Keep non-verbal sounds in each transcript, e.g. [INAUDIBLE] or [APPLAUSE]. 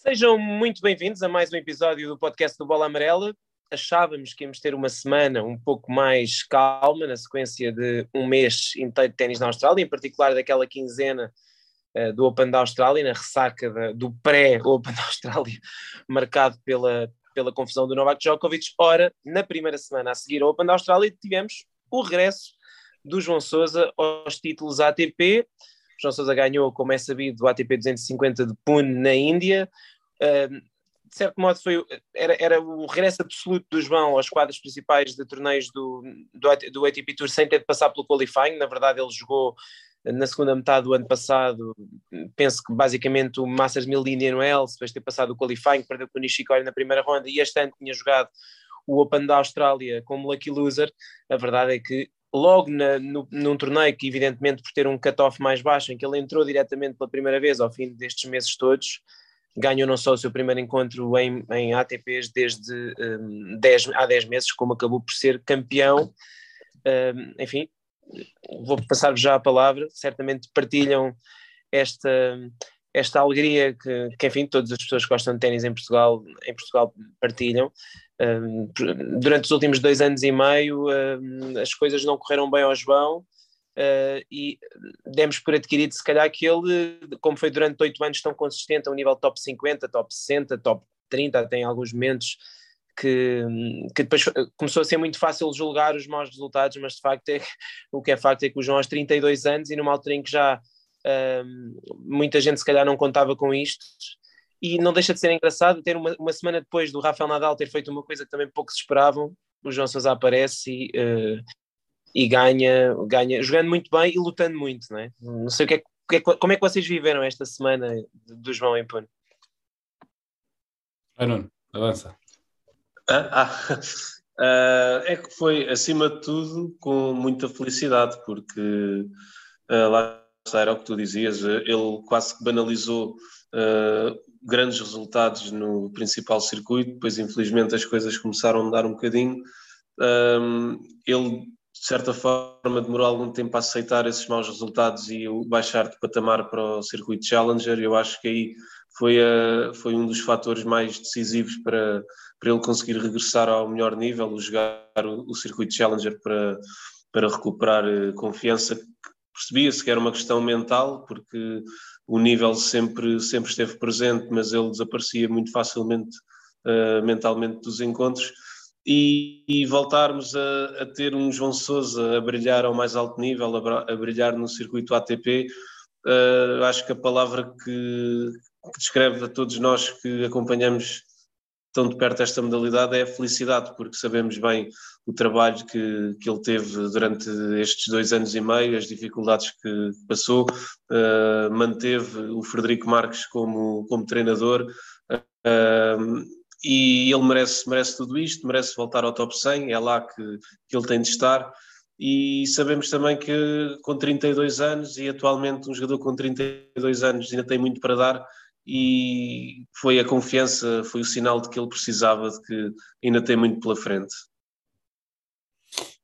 Sejam muito bem-vindos a mais um episódio do podcast do Bola Amarela. Achávamos que íamos ter uma semana um pouco mais calma, na sequência de um mês inteiro de ténis na Austrália, em particular daquela quinzena uh, do Open da Austrália, na ressaca do pré-Open da Austrália, [LAUGHS] marcado pela, pela confusão do Novak Djokovic. Ora, na primeira semana a seguir ao Open da Austrália, tivemos o regresso do João Sousa aos títulos ATP. João Sousa ganhou, como é sabido, o ATP 250 de Pune na Índia. Uh, de certo modo, foi, era, era o regresso absoluto do João aos quadros principais de torneios do, do, do ATP Tour sem ter de passar pelo qualifying. Na verdade, ele jogou na segunda metade do ano passado, penso que basicamente o Masters 1000 de Indian Wells, depois de ter passado o qualifying, perdeu com o Nishikori na primeira ronda e este ano tinha jogado o Open da Austrália como lucky loser. A verdade é que logo na, no, num torneio que, evidentemente, por ter um cut-off mais baixo, em que ele entrou diretamente pela primeira vez ao fim destes meses todos, ganhou não só o seu primeiro encontro em, em ATPs desde um, 10, há 10 meses, como acabou por ser campeão. Um, enfim, vou passar-vos já a palavra, certamente partilham esta, esta alegria que, que, enfim, todas as pessoas que gostam de ténis em Portugal, em Portugal partilham durante os últimos dois anos e meio as coisas não correram bem ao João uh, e demos por adquirido se calhar que ele, como foi durante oito anos tão consistente a um nível top 50, top 60, top 30, até em alguns momentos que, que depois começou a ser muito fácil julgar os maus resultados, mas de facto é, o que é facto é que o João aos 32 anos e numa altura em que já muita gente se calhar não contava com isto, e não deixa de ser engraçado ter uma, uma semana depois do Rafael Nadal ter feito uma coisa que também pouco se esperavam, o João Sousa aparece e, uh, e ganha, ganha, jogando muito bem e lutando muito, não é? Não sei o que é, é como é que vocês viveram esta semana do João em Pune? Ah, não, avança. Ah, ah, uh, [LAUGHS] é que foi, acima de tudo, com muita felicidade, porque uh, lá era o que tu dizias, ele quase que banalizou uh, grandes resultados no principal circuito, depois infelizmente as coisas começaram a mudar um bocadinho. Um, ele, de certa forma, demorou algum tempo a aceitar esses maus resultados e baixar de patamar para o circuito Challenger. Eu acho que aí foi, a, foi um dos fatores mais decisivos para, para ele conseguir regressar ao melhor nível, o jogar o, o circuito Challenger para, para recuperar confiança. Percebia-se que era uma questão mental, porque o nível sempre, sempre esteve presente, mas ele desaparecia muito facilmente uh, mentalmente dos encontros. E, e voltarmos a, a, ter um João Sousa a brilhar ao mais alto nível, a, a brilhar no circuito ATP, uh, eh, acho que a palavra que, que descreve a todos nós que acompanhamos tão de perto esta modalidade é a felicidade, porque sabemos bem o trabalho que, que ele teve durante estes dois anos e meio, as dificuldades que passou, uh, manteve o Frederico Marques como, como treinador uh, e ele merece, merece tudo isto, merece voltar ao top 100, é lá que, que ele tem de estar. E sabemos também que com 32 anos e atualmente um jogador com 32 anos ainda tem muito para dar e foi a confiança, foi o sinal de que ele precisava, de que ainda tem muito pela frente.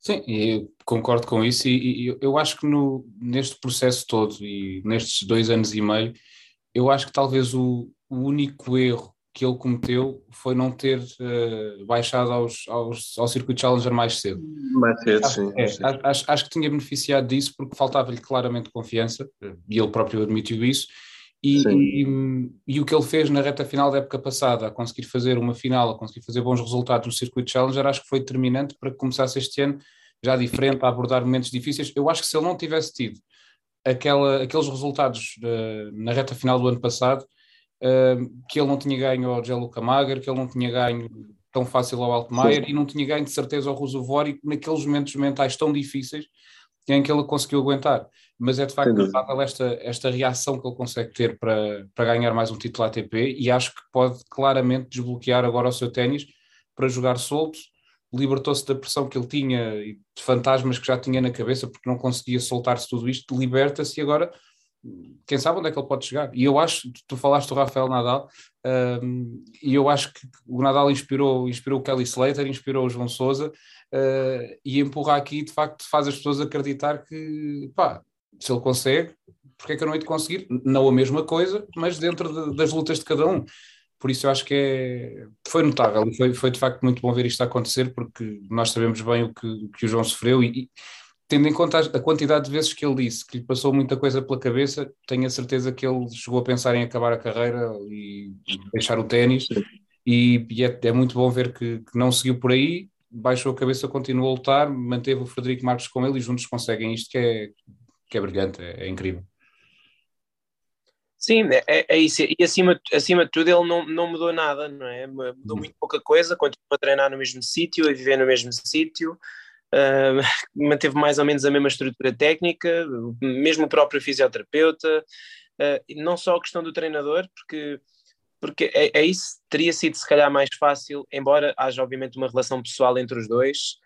Sim, eu concordo com isso e, e eu acho que no, neste processo todo e nestes dois anos e meio, eu acho que talvez o, o único erro que ele cometeu foi não ter uh, baixado aos, aos, ao circuito Challenger mais cedo. Mais cedo, sim. É, acho, acho, que tinha beneficiado disso porque faltava-lhe claramente confiança, e ele próprio admitiu isso, e, e, e, o que ele fez na reta final da época passada, a conseguir fazer uma final, a conseguir fazer bons resultados no circuito Challenger, acho que foi determinante para que começasse este ano já diferente, a abordar momentos difíceis. Eu acho que se ele não tivesse tido aquela, aqueles resultados uh, na reta final do ano passado, uh, que ele não tinha ganho ao Gianluca Mager, que ele não tinha ganho tão fácil ao Altmaier e não tinha ganho de certeza ao Rusovori naqueles momentos mentais tão difíceis em que ele conseguiu aguentar. Mas é de facto notável esta, esta reação que ele consegue ter para, para ganhar mais um título ATP e acho que pode claramente desbloquear agora o seu ténis para jogar solto. Libertou-se da pressão que ele tinha e de fantasmas que já tinha na cabeça porque não conseguia soltar-se tudo isto, liberta-se e agora quem sabe onde é que ele pode chegar. E eu acho, tu falaste do Rafael Nadal, um, e eu acho que o Nadal inspirou, inspirou o Kelly Slater, inspirou o João Souza, uh, e empurrar aqui, de facto, faz as pessoas acreditar que, pá, se ele consegue, porque é que eu não hei de conseguir? Não a mesma coisa, mas dentro de, das lutas de cada um. por isso eu acho que é, foi notável e foi, foi de facto muito bom ver isto acontecer, porque nós sabemos bem o que, que o João sofreu e, tendo em conta a quantidade de vezes que ele disse que lhe passou muita coisa pela cabeça, tenho a certeza que ele chegou a pensar em acabar a carreira e, e deixar o ténis. E, e é, é, muito bom ver que, que, não seguiu por aí, baixou a cabeça, continuou a lutar, manteve o Frederico Marques com ele e juntos conseguem isto que é, que é brilhante, é, é incrível. Sim, é, é, é, isso. E acima, acima de tudo, ele não, não mudou nada, não é? Mudou uhum. muito pouca coisa, continuou a treinar no mesmo sítio, a viver no mesmo sítio, uh, [LAUGHS] manteve mais ou menos a mesma estrutura técnica, mesmo o próprio fisioterapeuta, uh, não só a questão do treinador, porque, porque é, é, isso, teria sido se calhar mais fácil, embora haja obviamente uma relação pessoal entre os dois,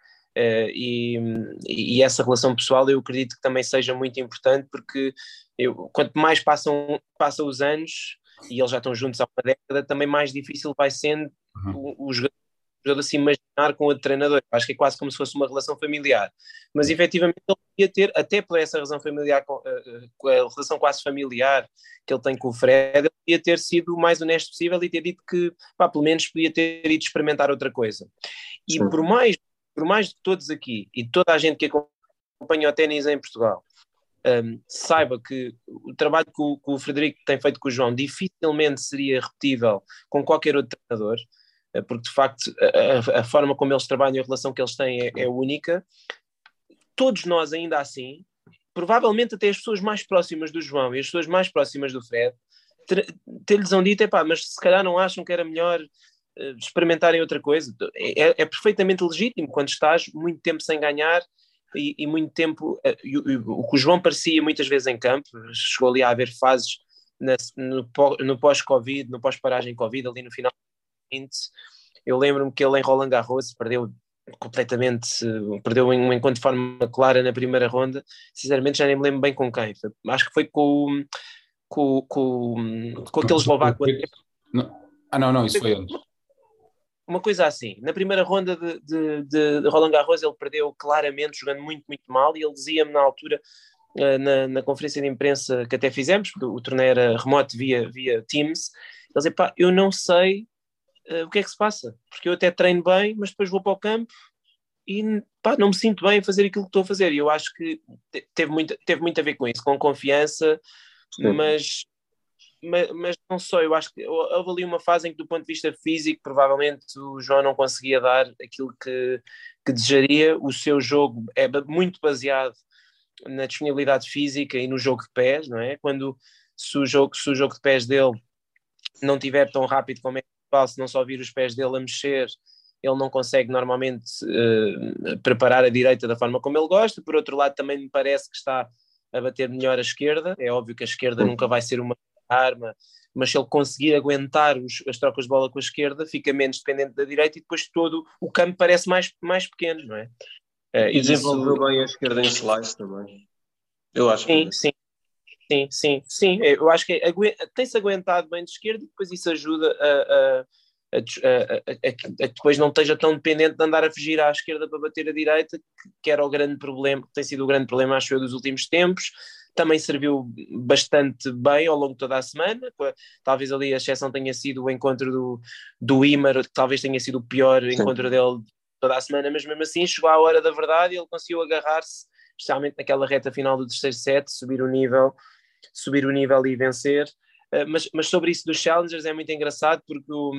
e, e essa relação pessoal eu acredito que também seja muito importante, porque eu, quanto mais passam, passam os anos, e eles já estão juntos há uma década, também mais difícil vai sendo uhum. o, o jogador jogador se imaginar com outro treinador. Acho que é quase como se fosse uma relação familiar. Mas efetivamente ele podia ter, até por essa razão familiar, com, uh, com a relação quase familiar que ele tem com o Fred, ele podia ter sido o mais honesto possível e ter dito que, pá, pelo menos podia ter ido experimentar outra coisa. E Sim. por mais, por mais de todos aqui e toda a gente que acompanha o ténis em Portugal, um, saiba que o trabalho que o, que o, Frederico tem feito com o João dificilmente seria repetível com qualquer outro treinador. Eh, porque de facto a, a, forma como eles trabalham e a relação que eles têm é, é única. Todos nós, ainda assim, provavelmente até as pessoas mais próximas do João e as pessoas mais próximas do Fred, ter-lhes um dito, mas se calhar não acham que era melhor experimentarem outra coisa. É, é, perfeitamente legítimo quando estás muito tempo sem ganhar e, e muito tempo. Uh, e, e, o que o João parecia muitas vezes em campo, chegou ali a haver fases na, no, no pós-Covid, no pós-paragem Covid, ali no final eu lembro-me que ele em Roland Garros perdeu completamente, perdeu um encontro de forma clara na primeira ronda, sinceramente já nem me lembro bem com quem, acho que foi com, com, com, com aquele eslovaco. Ah não, não, isso foi antes. Uma coisa assim, na primeira ronda de, de, de Roland Garros ele perdeu claramente, jogando muito, muito mal, e ele dizia-me na altura, eh, na, na, conferência de imprensa que até fizemos, porque o torneio era remoto via, via Teams, ele dizia, pá, eu não sei uh, o que é que se passa? Porque eu até treino bem, mas depois vou para o campo e pá, não me sinto bem a fazer aquilo que estou a fazer. E eu acho que teve muito, teve muito a ver com isso, com confiança, mas, mas, não só, eu acho que houve ali uma fase em que, do ponto de vista físico, provavelmente o João não conseguia dar aquilo que, que desejaria. O seu jogo é muito baseado na disponibilidade física e no jogo de pés, não é? Quando se o jogo, se o jogo de pés dele não tiver tão rápido como é se não só vir os pés dele a mexer, ele não consegue normalmente uh, preparar a direita da forma como ele gosta. Por outro lado, também me parece que está a bater melhor a esquerda. É óbvio que a esquerda nunca vai ser uma arma, mas se ele conseguir aguentar os, as trocas de bola com a esquerda, fica menos dependente da direita e depois todo o campo parece mais, mais pequeno, não é? Uh, e desenvolveu isso... bem a esquerda em slice também. Eu acho sim, que... sim. Sim, sim, sim. Eu acho que tem-se aguentado bem de esquerda e depois isso ajuda a, a, a, a, depois não esteja tão dependente de andar a fugir à esquerda para bater a direita, que, que era o grande problema, que tem sido o grande problema, acho eu, dos últimos tempos. Também serviu bastante bem ao longo de toda a semana. Talvez ali a exceção tenha sido o encontro do, do Imer, que talvez tenha sido o pior sim. encontro dele toda a semana, mas mesmo assim chegou à hora da verdade e ele conseguiu agarrar-se, especialmente naquela reta final do terceiro set, subir o nível subir o nível e vencer. Uh, mas, mas sobre isso dos challengers é muito engraçado porque, o,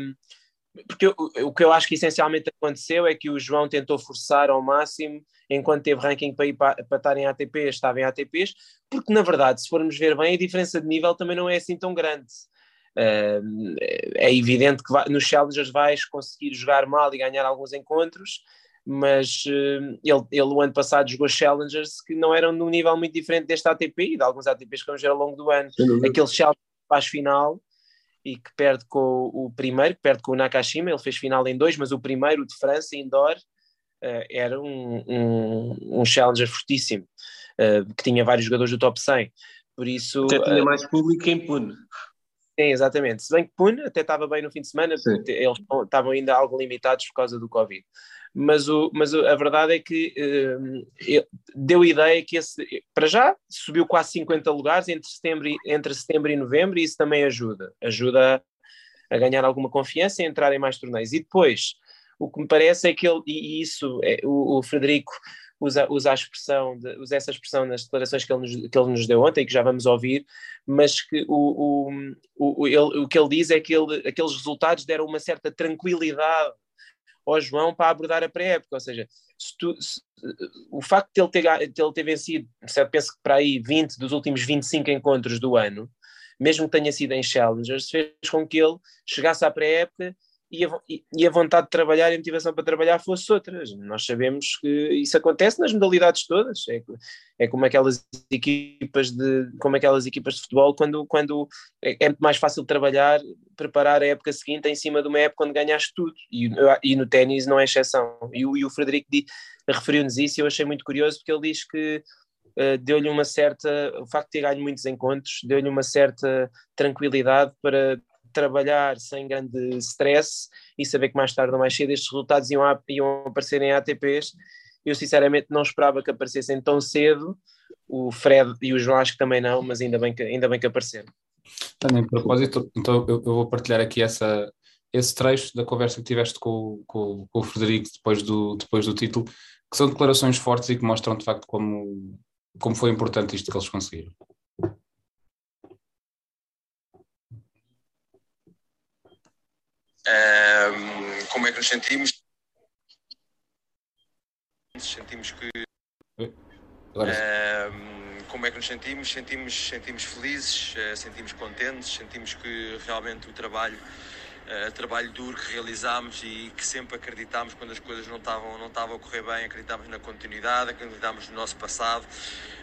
porque o, o que eu acho que essencialmente aconteceu é que o João tentou forçar ao máximo enquanto teve ranking para ir para, para estar em ATPs, estava em ATPs, porque na verdade, se formos ver bem, a diferença de nível também não é assim tão grande. Uh, é evidente que vai, nos Challengers vais conseguir jogar mal e ganhar alguns encontros, mas uh, ele, ele o ano passado jogou Challengers que não eram num nível muito diferente deste ATP e de alguns ATPs que vamos ver ao longo do ano. Aquele Challengers faz final e que perde com o primeiro, que perde com o Nakashima, ele fez final em dois, mas o primeiro, de França, indoor, uh, era um, um, um, Challenger fortíssimo, uh, que tinha vários jogadores do top 100. Por isso. Até tinha mais público em Pune. Sim, exatamente. Se bem que Pune até estava bem no fim de semana, eles estavam ainda algo limitados por causa do Covid mas, o, mas a verdade é que uh, deu ideia que esse, para já subiu quase 50 lugares entre setembro, e, entre setembro e novembro e isso também ajuda, ajuda a ganhar alguma confiança e a entrar em mais torneios. E depois, o que me parece é que ele, e isso é, o, o Frederico usa, usa a expressão, de, usa essa expressão nas declarações que ele, nos, que ele nos deu ontem, que já vamos ouvir, mas que o, o, o, ele, o que ele diz é que ele, aqueles resultados deram uma certa tranquilidade ao João para abordar a pré-época, ou seja, se tu, se, o facto de ele, ter, de ele ter vencido, penso que para aí 20 dos últimos 25 encontros do ano, mesmo que tenha sido em Challengers, fez com que ele chegasse à pré-época e a, e a, vontade de trabalhar e a motivação para trabalhar fosse outra. Nós sabemos que isso acontece nas modalidades todas. É, é como aquelas equipas de como aquelas equipas de futebol quando, quando é, é muito mais fácil trabalhar, preparar a época seguinte em cima de uma época onde ganhaste tudo. E, e no ténis não é exceção. E, e o Frederico referiu-nos isso e eu achei muito curioso porque ele diz que Uh, deu-lhe uma certa, o facto de ter ganho muitos encontros, deu-lhe uma certa tranquilidade para trabalhar sem grande stress e saber que mais tarde ou mais cedo estes resultados iam, a, iam aparecer em ATPs. Eu sinceramente não esperava que aparecessem tão cedo. O Fred e o João acho que também não, mas ainda bem que, ainda bem que apareceram. Também, propósito, então eu, eu, vou partilhar aqui essa, esse trecho da conversa que tiveste com, com, com o Frederico depois do, depois do título, que são declarações fortes e que mostram de facto como, como foi importante isto que eles conseguiram. Um, como é que nos sentimos? Sentimos que. Um, como é que nos sentimos? Sentimos, sentimos felizes, uh, sentimos contentes, sentimos que realmente o trabalho uh, trabalho duro que realizámos e que sempre acreditámos quando as coisas não estavam, não estavam a correr bem, acreditámos na continuidade, acreditámos no nosso passado,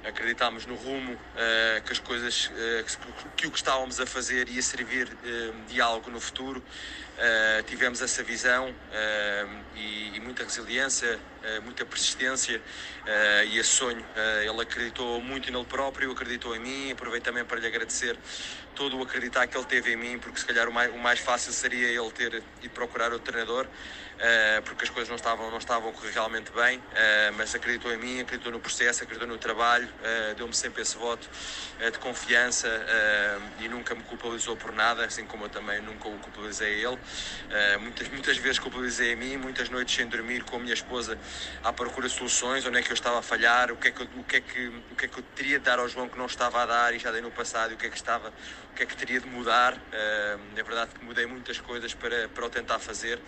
acreditámos no rumo uh, que as coisas, uh, que, que, o que estávamos a fazer ia servir de algo no futuro. Tivemos essa visão e, e, muita resiliência, muita persistência e esse sonho. ele acreditou muito nele próprio, acreditou em mim. Aproveito também para lhe agradecer todo o acreditar que ele teve em mim, porque se calhar o mais, o mais fácil seria ele ter ido procurar outro treinador. Uh, porque as coisas não estavam, não estavam a correr realmente bem, uh, mas acreditou em mim, acreditou no processo, acreditou no trabalho, uh, deu-me sempre esse voto de confiança e nunca me culpabilizou por nada, assim como eu também nunca o culpabilizei a ele. muitas, muitas vezes culpabilizei a mim, muitas noites sem dormir com a minha esposa à procura de soluções, onde é que eu estava a falhar, o que é que eu, o que é que, o que é que eu teria de dar ao João que não estava a dar e já dei no passado, o que é que estava, o que é que teria de mudar. é verdade que mudei muitas coisas para, para o tentar fazer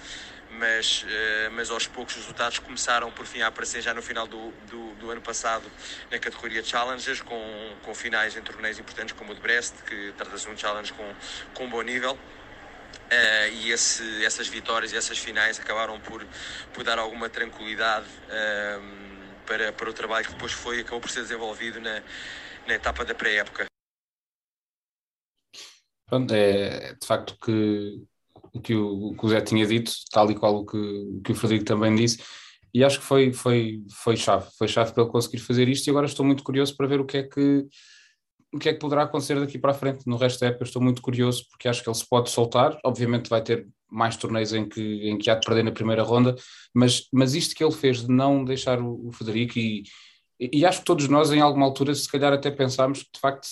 mas, eh, mas aos poucos os resultados começaram por fim a aparecer já no final do, do, do ano passado na categoria Challengers, com, com finais em torneios importantes como o de Brest, que trata-se de um challenge com, com um bom nível. Uh, e esse, essas vitórias e essas finais acabaram por, por dar alguma tranquilidade uh, para, para o trabalho que depois foi, acabou por ser desenvolvido na, na etapa da pré-época. É de facto que que o, que o Zé tinha dito, tal e qual o que, o que o Frederico também disse, e acho que foi, foi, foi chave, foi chave para ele conseguir fazer isto, e agora estou muito curioso para ver o que é que o que é que poderá acontecer daqui para a frente. No resto da época, estou muito curioso porque acho que ele se pode soltar, obviamente vai ter mais torneios em que, em que há de perder na primeira ronda, mas, mas isto que ele fez de não deixar o, o Frederico e, e acho que todos nós, em alguma altura, se calhar até pensámos que de facto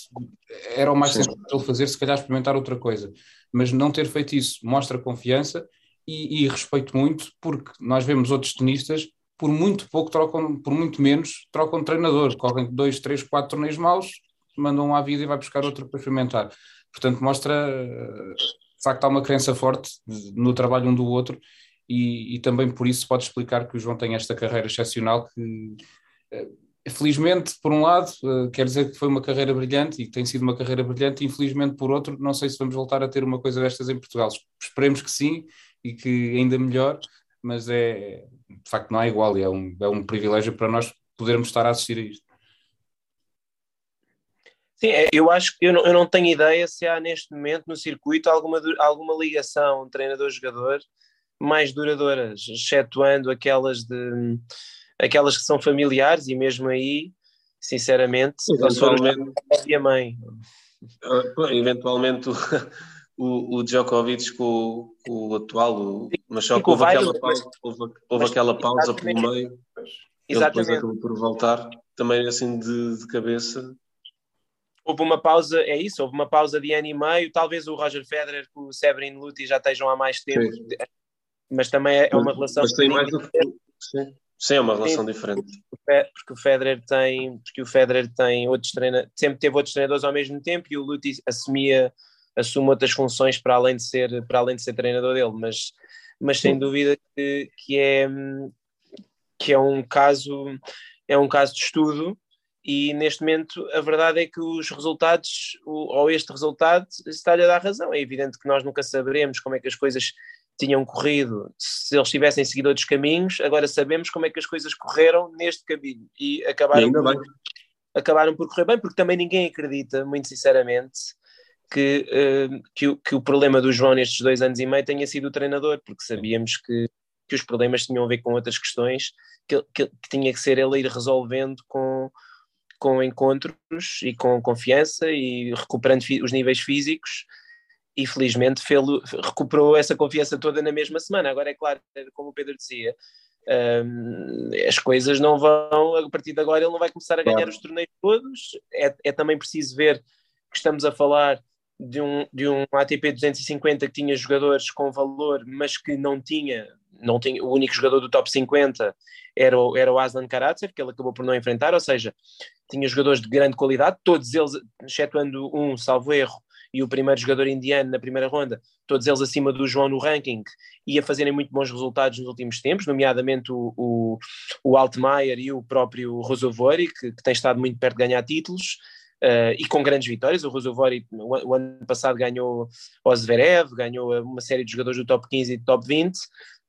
era o mais sensato fazer, se calhar experimentar outra coisa. Mas não ter feito isso mostra confiança e, e respeito muito, porque nós vemos outros tenistas por muito pouco trocam, por muito menos, trocam de treinador, correm dois, três, quatro torneios maus, mandam um à vida e vai buscar outro para experimentar. Portanto, mostra de facto há uma crença forte no trabalho um do outro e, e também por isso pode explicar que o João tem esta carreira excepcional que eh, Felizmente, por um lado, uh, quer dizer que foi uma carreira brilhante e tem sido uma carreira brilhante, infelizmente, por outro, não sei se vamos voltar a ter uma coisa destas em Portugal. Esperemos que sim e que ainda melhor, mas é de facto não é igual e é um, é um privilégio para nós podermos estar a assistir a isto. Sim, é, eu acho que eu não, eu não tenho ideia se há neste momento no circuito alguma, alguma ligação treinador-jogador mais duradouras, excetuando aquelas de aquelas que são familiares e mesmo aí, sinceramente, eventualmente e a mãe. Uh, eventualmente [LAUGHS] o, o Djokovic com, com o atual, o, mas só que houve aquela pausa, houve, houve aquela pausa pelo meio. Ele depois acabou por voltar, também assim de, de cabeça. houve uma pausa, é isso, houve uma pausa de ano e meio, talvez o Roger Federer com o Severin Luti já estejam há mais tempo, sim. mas também é uma relação... Mas tem mais do que... Sim. Sim, é uma relação sim, diferente. Porque o Federer tem, porque o Federer tem outros treinadores, sempre teve outros treinadores ao mesmo tempo e o Luti assumia, assume outras funções para além de ser, para além de ser treinador dele, mas, mas sem dúvida que, que é que é um caso é um caso de estudo e neste momento a verdade é que os resultados, ou este resultado, está-lhe a dar razão. É evidente que nós nunca saberemos como é que as coisas tinham corrido se eles tivessem seguido outros caminhos, agora sabemos como é que as coisas correram neste caminho. E acabaram, por, acabaram por correr bem, porque também ninguém acredita, muito sinceramente, que, uh, que, o, que o problema do João nestes dois anos e meio tenha sido o treinador, porque sabíamos que, que os problemas tinham a ver com outras questões que, que, que tinha que ser ele a ir resolvendo com com encontros e com confiança e recuperando os níveis físicos e felizmente fê-lo, recuperou essa confiança toda na mesma semana. Agora é claro, como o Pedro dizia, um, as coisas não vão, a partir de agora ele não vai começar a ganhar claro. os torneios todos, é, é também preciso ver que estamos a falar de um, de um ATP 250 que tinha jogadores com valor, mas que não tinha, não tinha o único jogador do top 50 era o, era o Aslan Karatsev, que ele acabou por não enfrentar, ou seja, tinha jogadores de grande qualidade, todos eles, excetuando um, salvo erro, e o primeiro jogador indiano na primeira ronda, todos eles acima do João no ranking e a fazerem muito bons resultados nos últimos tempos, nomeadamente o, o, o Altmaier e o próprio Rosovori, que, que tem estado muito perto de ganhar títulos. Uh, e com grandes vitórias, o Rosovori o, o ano passado ganhou o Zverev, ganhou uma série de jogadores do top 15 e do top 20,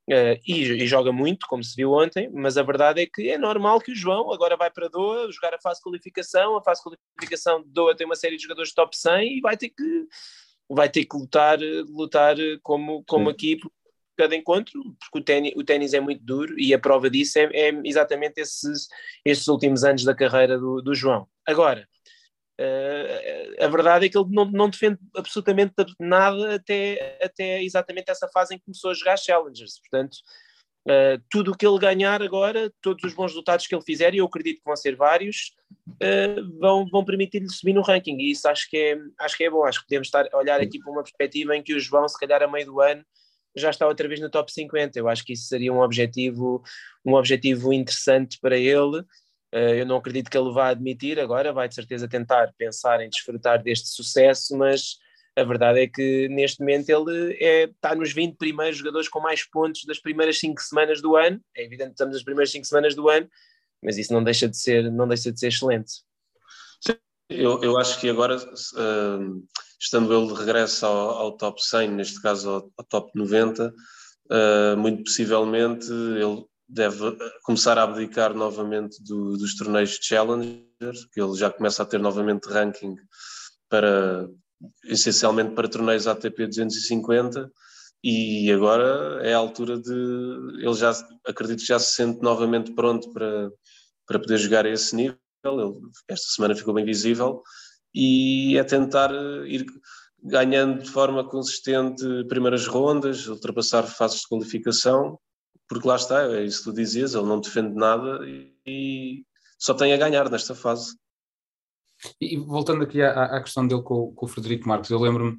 Uh, e, e, joga muito, como se viu ontem, mas a verdade é que é normal que o João agora vai para Doha jogar a fase de qualificação, a fase de qualificação de Doha tem uma série de jogadores top 100 e vai ter que, vai ter que lutar, lutar como, como aqui cada encontro, porque o ténis, o ténis é muito duro e a prova disso é, é exatamente esses, esses últimos anos da carreira do, do João. Agora, Uh, a verdade é que ele não, não, defende absolutamente nada até, até exatamente essa fase em que começou a jogar Challengers. Portanto, uh, tudo o que ele ganhar agora, todos os bons resultados que ele fizer, e eu acredito que vão ser vários, uh, vão, vão permitir-lhe subir no ranking. E isso acho que, é, acho que é bom. Acho que podemos estar a olhar aqui para uma perspectiva em que o João, se calhar a meio do ano, já está outra vez no top 50. Eu acho que isso seria um objetivo, um objetivo interessante para ele eu não acredito que ele vá admitir agora, vai de certeza tentar pensar em desfrutar deste sucesso, mas a verdade é que neste momento ele é, está nos 20 primeiros jogadores com mais pontos das primeiras 5 semanas do ano. É evidente que estamos nas primeiras 5 semanas do ano, mas isso não deixa de ser, não deixa de ser excelente. Sim, eu, eu acho que agora, uh, estando ele de regresso ao, ao, top 100, neste caso ao, ao top 90, uh, muito possivelmente ele deve começar a abdicar novamente do, dos torneios de Challenger, que ele já começa a ter novamente ranking para essencialmente para torneios ATP 250 e agora é a altura de ele já acredito que já se sente novamente pronto para, para poder jogar a esse nível. Ele, esta semana ficou bem visível e é tentar ir ganhando de forma consistente primeiras rondas, ultrapassar fases de qualificação porque lá está, é isso que tu dizias, ele não defende nada e só tem a ganhar nesta fase. E voltando aqui à, à questão dele com, com, o Frederico Marques, eu lembro-me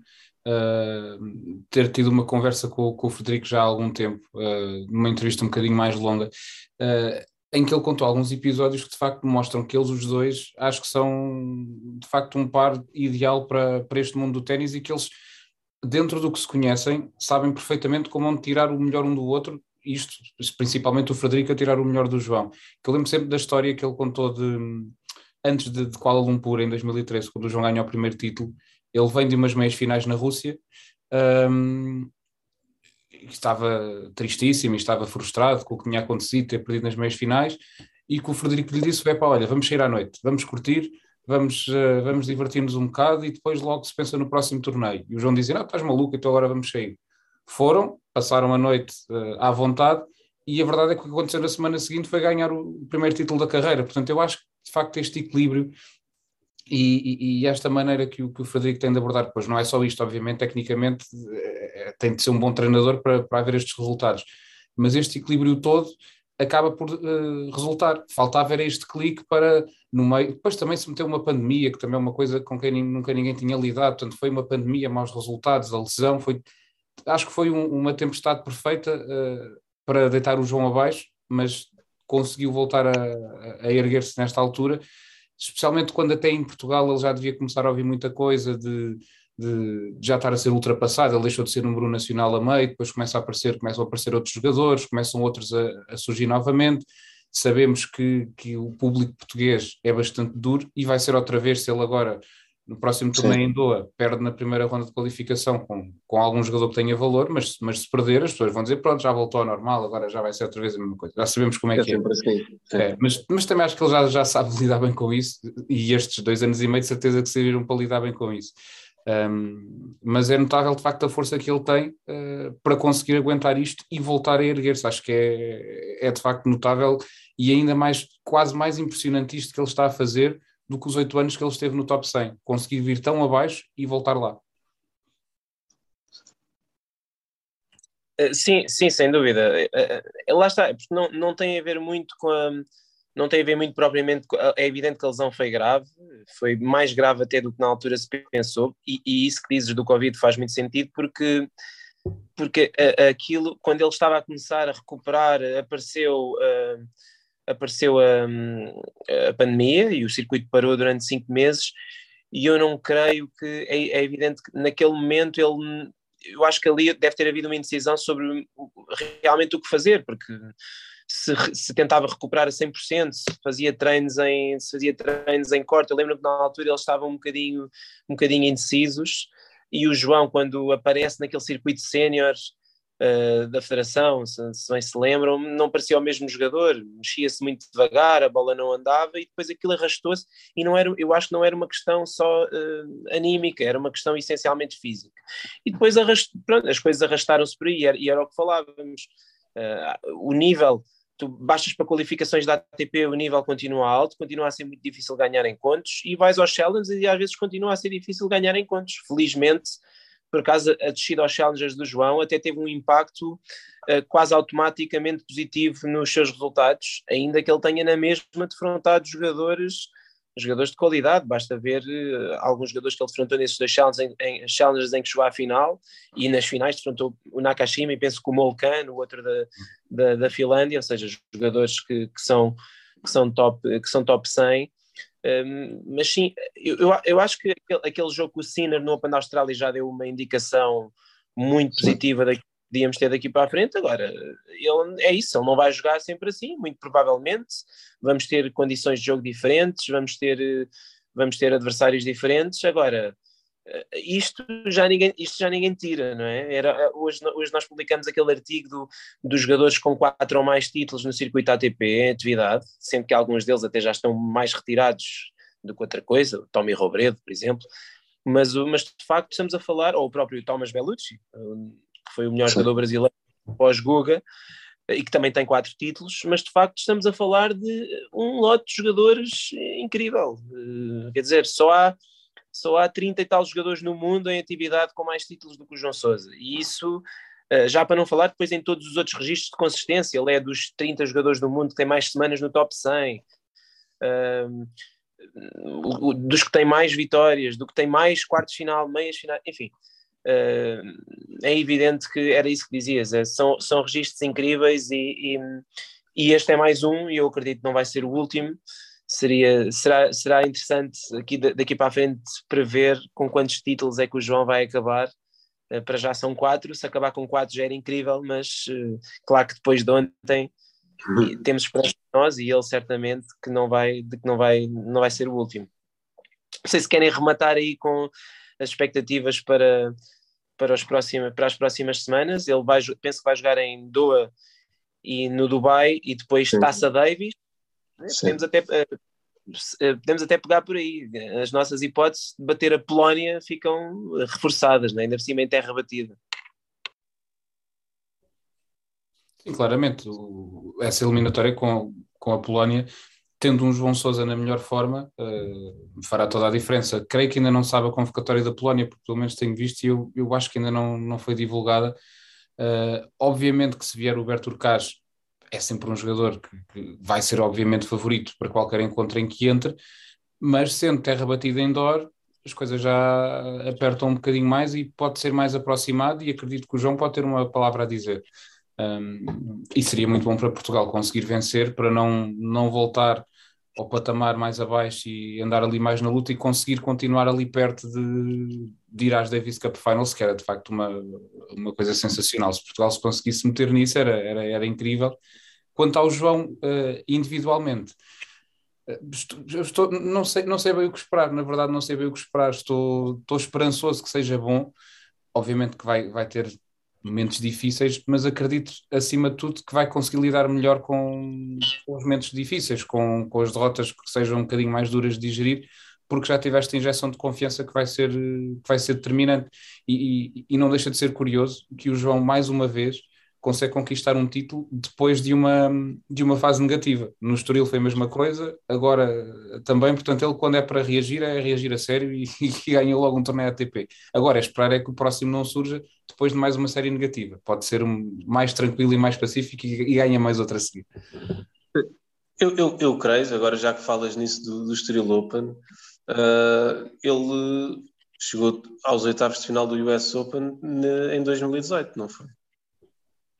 uh, ter tido uma conversa com, com, o Frederico já há algum tempo, uh, numa entrevista um bocadinho mais longa, uh, em que ele contou alguns episódios que de facto mostram que eles os dois acho que são de facto um par ideal para, para este mundo do ténis e que eles dentro do que se conhecem sabem perfeitamente como onde tirar o melhor um do outro isto, principalmente o Frederico a tirar o melhor do João. Que eu lembro sempre da história que ele contou de antes de, de Kuala Lumpur, em 2013, quando o João ganha o primeiro título. Ele vem de umas meias finais na Rússia, um, estava tristíssimo, estava frustrado com o que tinha acontecido, ter perdido nas meias finais, e que o Frederico lhe disse: para olha, vamos sair à noite, vamos curtir, vamos, uh, vamos divertir-nos um bocado e depois logo se pensa no próximo torneio. E o João dizia: Não, estás maluco, então agora vamos sair. Foram, passaram a noite uh, à vontade e a verdade é que o que aconteceu na semana seguinte foi ganhar o primeiro título da carreira. Portanto, eu acho que de facto este equilíbrio e, e, e esta maneira que o, que o Frederico tem de abordar, pois não é só isto, obviamente, tecnicamente é, tem de ser um bom treinador para, para haver estes resultados, mas este equilíbrio todo acaba por uh, resultar. Faltava era este clique para no meio. Depois também se meteu uma pandemia, que também é uma coisa com quem nunca ninguém tinha lidado, portanto foi uma pandemia, maus resultados, a lesão, foi, acho que foi um, uma tempestade perfeita uh, para deitar o João abaixo, mas conseguiu voltar a, a erguer-se nesta altura, especialmente quando até em Portugal ele já devia começar a ouvir muita coisa de de, já estar a ser ultrapassado, ele deixou de ser número nacional a meio, depois começa a aparecer, começam a aparecer outros jogadores, começam outros a, a surgir novamente. Sabemos que, que o público português é bastante duro e vai ser outra vez se ele agora, no próximo torneio em Doha, perde na primeira ronda de qualificação com, com algum jogador que tenha valor, mas, mas se perder, as pessoas vão dizer: pronto, já voltou ao normal, agora já vai ser outra vez a mesma coisa. Já sabemos como é, é que é. Assim. é mas, mas também acho que ele já, já sabe [LAUGHS] lidar bem com isso e estes dois anos e meio de certeza que serviram para lidar bem com isso. Um, mas é notável de facto a força que ele tem uh, para conseguir aguentar isto e voltar a erguer-se. Acho que é, é de facto notável e ainda mais, quase mais impressionante isto que ele está a fazer do que os oito anos que ele esteve no top 100. Conseguir vir tão abaixo e voltar lá. Eh, sim, sim, sem dúvida. Eh, lá está, não, não tem a ver muito com a não tem a ver muito propriamente, é evidente que a lesão foi grave, foi mais grave até do que na altura se pensou, e, e isso que dizes do Covid faz muito sentido, porque, porque aquilo, quando ele estava a começar a recuperar, apareceu, uh, apareceu a, a, pandemia e o circuito parou durante cinco meses, e eu não creio que, é, é evidente que naquele momento ele, eu acho que ali deve ter havido uma indecisão sobre realmente o que fazer, porque se, se, tentava recuperar a 100%, se fazia treinos em, se fazia treinos em corte. Eu lembro que na altura eles estavam um bocadinho, um bocadinho indecisos e o João, quando aparece naquele circuito sénior uh, da federação, se, se, bem se lembram, não parecia o mesmo jogador, mexia-se muito devagar, a bola não andava e depois aquilo arrastou-se e não era, eu acho que não era uma questão só uh, anímica, era uma questão essencialmente física. E depois arrast, pronto, as coisas arrastaram-se por aí e era, e era o que falávamos. Uh, o nível tu baixas para qualificações da ATP, o nível continua alto, continua a ser muito difícil ganhar encontros, e vais aos Challengers e às vezes continua a ser difícil ganhar encontros. Felizmente, por acaso, a descida aos Challengers do João até teve um impacto uh, quase automaticamente positivo nos seus resultados, ainda que ele tenha na mesma defrontado jogadores jogadores de qualidade, basta ver uh, alguns jogadores que ele defrontou nesses dois challenges em, em, em que chegou à final e nas finais defrontou o Nakashima e penso que o Molkan, o outro da, da, da Finlândia, ou seja, jogadores que, que, são, que, são, top, que são top 100. Um, mas sim, eu, eu acho que aquele, aquele jogo com o Sinner no Open da Austrália já deu uma indicação muito positiva da, podíamos ter daqui para a frente. Agora, ele, é isso, ele não vai jogar sempre assim, muito provavelmente. Vamos ter condições de jogo diferentes, vamos ter, vamos ter adversários diferentes. Agora, isto já ninguém, isto já ninguém tira, não é? Era, hoje, hoje nós publicamos aquele artigo do, dos jogadores com quatro ou mais títulos no circuito ATP em atividade, sendo que alguns deles até já estão mais retirados do que outra coisa, o Tommy Robredo, por exemplo, mas, mas de facto estamos a falar, ou o próprio Thomas Bellucci, que foi o melhor Sim. jogador brasileiro pós-Guga, e que também tem quatro títulos, mas de facto estamos a falar de um lote de jogadores incrível. Eh, quer dizer, só há, só há 30 e tal jogadores no mundo em atividade com mais títulos do que o João Sousa. E isso, eh, já para não falar depois em todos os outros registros de consistência, ele é dos 30 jogadores do mundo que tem mais semanas no top 100. Um, dos que tem mais vitórias, do que tem mais quartos final, meias final, enfim, é evidente que era isso que dizias, é, são, são registros incríveis e, e, e, este é mais um e eu acredito que não vai ser o último. Seria, será, será interessante aqui daqui para a frente prever com quantos títulos é que o João vai acabar. Uh, para já são quatro, se acabar com quatro já era incrível, mas uh, claro que depois de ontem temos esperança nós e ele certamente que não vai, de que não vai, não vai ser o último. Não sei se querem rematar aí com as expectativas para, para, os próximos, para as próximas semanas. Ele vai, penso que vai jogar em Doha e no Dubai e depois Sim. Taça Davis. Podemos até, eh, eh, podemos até pegar por aí. As nossas hipóteses de bater a Polónia ficam reforçadas, né? ainda por cima em terra batida. Sim, claramente. essa eliminatória com, com a Polónia tendo um João Sousa na melhor forma, uh, fará toda a diferença. Creio que ainda não sabe a convocatória da Polónia, porque pelo menos tenho visto e eu, eu acho que ainda não, não foi divulgada. Uh, obviamente que se vier o Berto Urcaz, é sempre um jogador que, que, vai ser obviamente favorito para qualquer encontro em que entre, mas sendo terra batida em Dor, as coisas já apertam um bocadinho mais e pode ser mais aproximado e acredito que o João pode ter uma palavra a dizer. Um, e seria muito bom para Portugal conseguir vencer para não, não voltar ao patamar mais abaixo e andar ali mais na luta e conseguir continuar ali perto de, de ir às Davis Cup Finals, que era de facto uma, uma coisa sensacional. Se Portugal se conseguisse meter nisso, era, era, era incrível. Quanto ao João, uh, individualmente, estou, estou, não, sei, não sei bem o que esperar, na verdade, não sei bem o que esperar. Estou, estou esperançoso que seja bom. Obviamente que vai, vai ter momentos difíceis, mas acredito, acima de tudo, que vai conseguir lidar melhor com, os momentos difíceis, com, com as derrotas que sejam um bocadinho mais duras de digerir, porque já tiveste a injeção de confiança que vai ser, que vai ser determinante. E, e, e não deixa de ser curioso que o João, mais uma vez, consegue conquistar um título depois de uma, de uma fase negativa. No Estoril foi a mesma coisa, agora também, portanto, ele quando é para reagir, é reagir a sério e, [LAUGHS] e ganha logo um torneio ATP. Agora é esperar é que o próximo não surja depois de mais uma série negativa. Pode ser um, mais tranquilo e mais pacífico e, e ganha mais outra a seguir. Eu, eu, eu creio, agora já que falas nisso do, do Estoril Open, uh, ele chegou aos oitavos de final do US Open em 2018, não foi?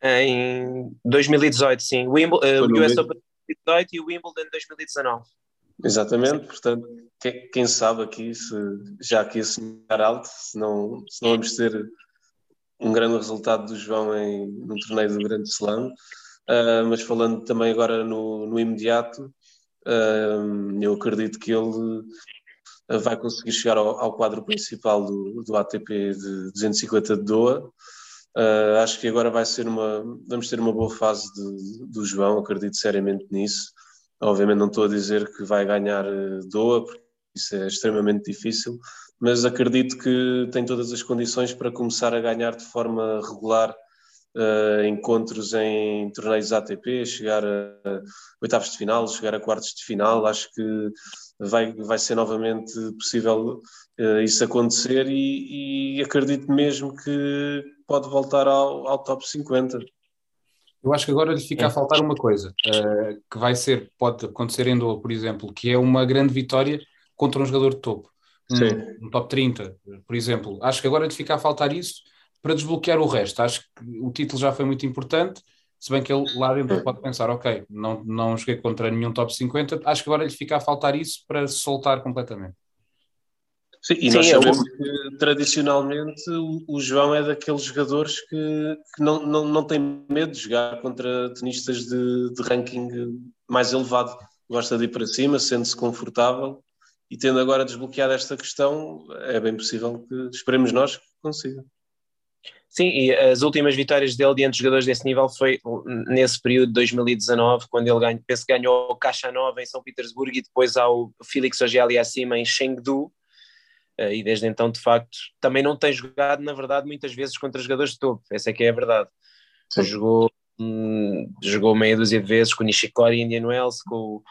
Em 2018, sim. O, Wimbledon, uh, US Open 2018 e o Wimbledon 2019. Exatamente, portanto, quem, quem, sabe aqui, se, já aqui a sonhar alto, se não, se não vamos ter um grande resultado do João em, no torneio do Grande Slam. Uh, mas falando também agora no, no imediato, uh, eu acredito que ele vai conseguir chegar ao, ao quadro principal do, do ATP de 250 de Doha. Uh, acho que agora vai ser uma. Vamos ter uma boa fase de, do João, acredito seriamente nisso. Obviamente, não estou a dizer que vai ganhar Doa, porque isso é extremamente difícil, mas acredito que tem todas as condições para começar a ganhar de forma regular uh, encontros em torneios ATP, chegar a, oitavos de final, chegar a quartos de final. Acho que vai, vai ser novamente possível uh, isso acontecer e, e acredito mesmo que pode voltar ao, ao top 50. Eu acho que agora lhe fica a faltar uma coisa, uh, que vai ser, pode acontecer em Doha, por exemplo, que é uma grande vitória contra um jogador de topo, um, um, top 30, por exemplo. Acho que agora lhe fica a faltar isso para desbloquear o resto. Acho que o título já foi muito importante, se bem que ele lá dentro pode pensar, ok, não, não joguei contra nenhum top 50, acho que agora lhe fica a faltar isso para se soltar completamente. Sim, e Sim, nós sabemos eu... que tradicionalmente o, João é daqueles jogadores que, que não, não, não tem medo de jogar contra tenistas de, de ranking mais elevado. Gosta de ir para cima, sente-se confortável e tendo agora desbloqueado esta questão, é bem possível que esperemos nós que consiga. Sim, e as últimas vitórias dele diante de jogadores desse nível foi nesse período de 2019, quando ele ganhou, penso que ganhou Caixa Nova em São Petersburgo e depois ao Felix Auger acima em Chengdu, Uh, e desde então, de facto, também não tem jogado, na verdade, muitas vezes contra jogadores de topo, essa é que é a verdade. Jogou, hum, jogou meia dúzia de vezes com o Nishikori e Indian Wells, com,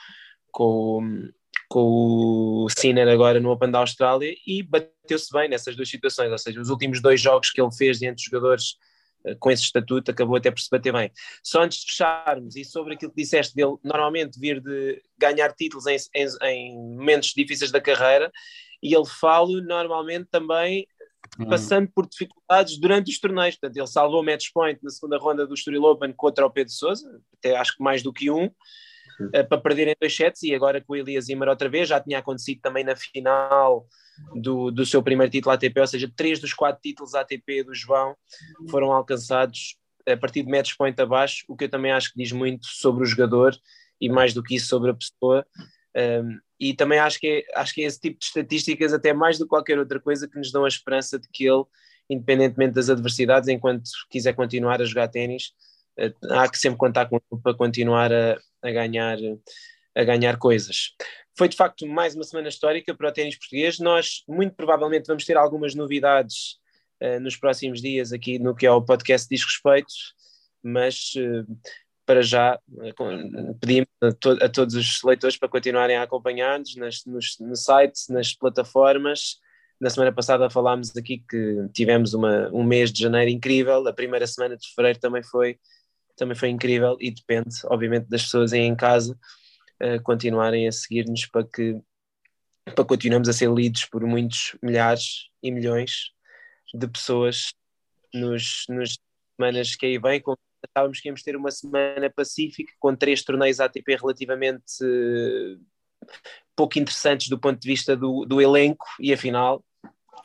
com, com o Sinner agora no Open da Austrália e bateu-se bem nessas duas situações, ou seja, os últimos dois jogos que ele fez diante de jogadores uh, com esse estatuto acabou até por se bater bem. Só antes de fecharmos, e sobre aquilo que disseste dele, normalmente vir de ganhar títulos em, em, em momentos difíceis da carreira, e ele fala normalmente também hum. passando por dificuldades durante os torneios. Portanto, ele salvou match point na segunda ronda do Estoril Open contra o Pedro Sousa, até acho que mais do que um, para perder em dois sets, e agora com o Elias Zimmer outra vez, já tinha acontecido também na final do, do seu primeiro título ATP, ou seja, três dos quatro títulos ATP do João foram alcançados a partir de match point abaixo, o que eu também acho que diz muito sobre o jogador e mais do que isso sobre a pessoa. Um, e também acho que, é, acho que é esse tipo de estatísticas, até mais do que qualquer outra coisa, que nos dão a esperança de que ele, independentemente das adversidades, enquanto quiser continuar a jogar ténis, uh, há que sempre contar com ele para continuar a, a, ganhar, a ganhar coisas. Foi de facto mais uma semana histórica para o ténis português. Nós, muito provavelmente, vamos ter algumas novidades uh, nos próximos dias aqui no que é o podcast Diz Respeito, mas uh, para já eh, pedimos a, to a, todos os leitores para continuarem a acompanhar-nos no site, nas plataformas. Na semana passada falámos aqui que tivemos uma, um mês de janeiro incrível, a primeira semana de fevereiro também foi também foi incrível e depende, obviamente, das pessoas aí em casa uh, continuarem a seguir-nos para que para continuarmos a ser lidos por muitos milhares e milhões de pessoas nos, nos semanas que aí vêm. Achávamos que íamos ter uma semana pacífica com três torneios ATP relativamente uh, pouco interessantes do ponto de vista do, do elenco e afinal,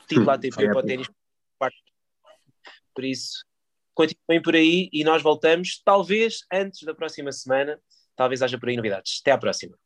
título ATP para o ténis. Por isso, continuem por aí e nós voltamos, talvez antes da próxima semana, talvez haja por aí novidades. Até à próxima.